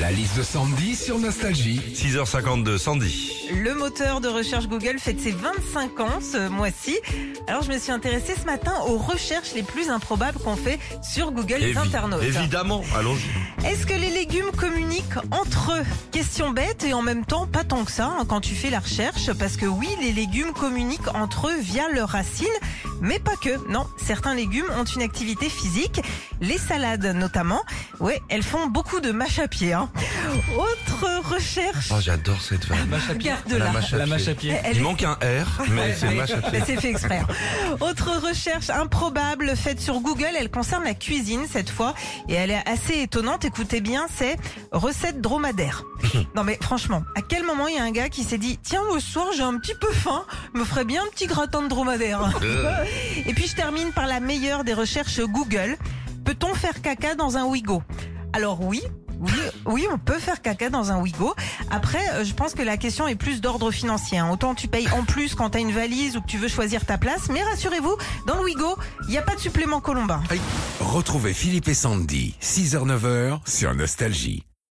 La liste de Sandy sur Nostalgie. 6h52, Sandy. Le moteur de recherche Google fête ses 25 ans ce mois-ci. Alors je me suis intéressée ce matin aux recherches les plus improbables qu'on fait sur Google les Évi- internautes. Évidemment, allons-y. Est-ce que les légumes communiquent entre eux? Question bête et en même temps pas tant que ça hein, quand tu fais la recherche parce que oui, les légumes communiquent entre eux via leurs racines, mais pas que. Non, certains légumes ont une activité physique, les salades notamment. Ouais, elles font beaucoup de mâche à pied. hein. Autre recherche. Oh, j'adore cette vanne. La mâche à La pied. mâche à pied. Elle Il est- manque un R, mais c'est mâche à pied. C'est fait exprès. Autre recherche improbable faite sur Google, elle concerne la cuisine cette fois et elle est assez étonnante. Écoutez bien, c'est recette dromadaire. Non mais franchement, à quel moment il y a un gars qui s'est dit tiens au soir j'ai un petit peu faim, me ferait bien un petit gratin de dromadaire. Et puis je termine par la meilleure des recherches Google. Peut-on faire caca dans un Wigo Alors oui. Oui, on peut faire caca dans un Wigo. Après, euh, je pense que la question est plus d'ordre financier. hein. Autant tu payes en plus quand t'as une valise ou que tu veux choisir ta place, mais rassurez-vous, dans le Wigo, il n'y a pas de supplément colombin. Retrouvez Philippe et Sandy, 6h-9h sur Nostalgie.